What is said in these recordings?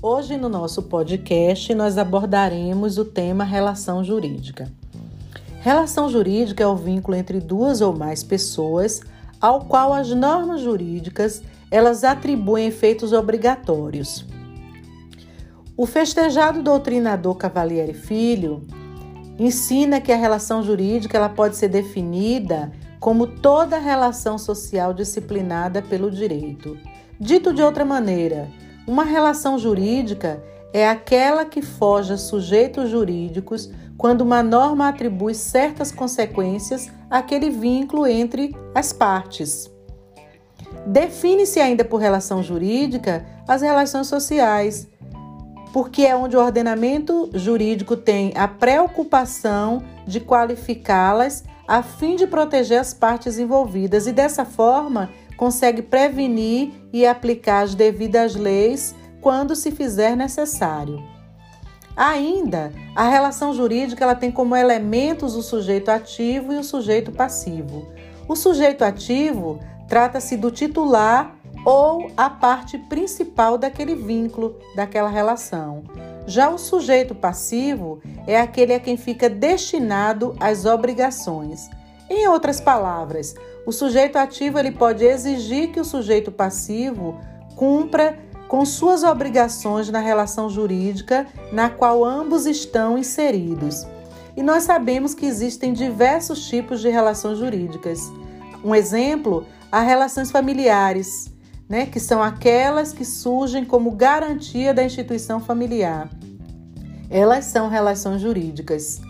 Hoje no nosso podcast nós abordaremos o tema relação jurídica. Relação jurídica é o vínculo entre duas ou mais pessoas ao qual as normas jurídicas elas atribuem efeitos obrigatórios. O festejado doutrinador Cavalieri Filho ensina que a relação jurídica ela pode ser definida como toda relação social disciplinada pelo direito. Dito de outra maneira, uma relação jurídica é aquela que foge a sujeitos jurídicos quando uma norma atribui certas consequências àquele vínculo entre as partes. Define-se ainda por relação jurídica as relações sociais, porque é onde o ordenamento jurídico tem a preocupação de qualificá-las a fim de proteger as partes envolvidas e dessa forma consegue prevenir e aplicar as devidas leis quando se fizer necessário. Ainda, a relação jurídica ela tem como elementos o sujeito ativo e o sujeito passivo. O sujeito ativo trata-se do titular ou a parte principal daquele vínculo, daquela relação. Já o sujeito passivo é aquele a quem fica destinado às obrigações. Em outras palavras, o sujeito ativo ele pode exigir que o sujeito passivo cumpra com suas obrigações na relação jurídica na qual ambos estão inseridos. E nós sabemos que existem diversos tipos de relações jurídicas. Um exemplo, as relações familiares, né, que são aquelas que surgem como garantia da instituição familiar. Elas são relações jurídicas.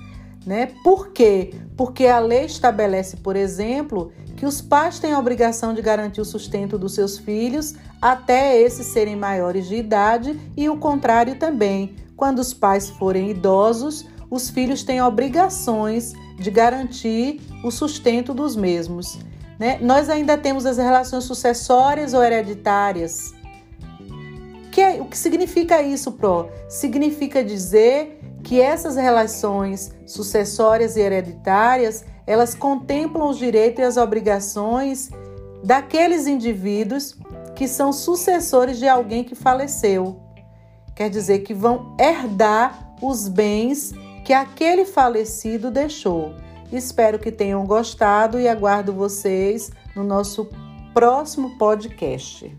Né? Por quê? Porque a lei estabelece, por exemplo, que os pais têm a obrigação de garantir o sustento dos seus filhos até esses serem maiores de idade e o contrário também. Quando os pais forem idosos, os filhos têm obrigações de garantir o sustento dos mesmos. Né? Nós ainda temos as relações sucessórias ou hereditárias. Que é, o que significa isso, Pro? Significa dizer que essas relações sucessórias e hereditárias, elas contemplam os direitos e as obrigações daqueles indivíduos que são sucessores de alguém que faleceu. Quer dizer que vão herdar os bens que aquele falecido deixou. Espero que tenham gostado e aguardo vocês no nosso próximo podcast.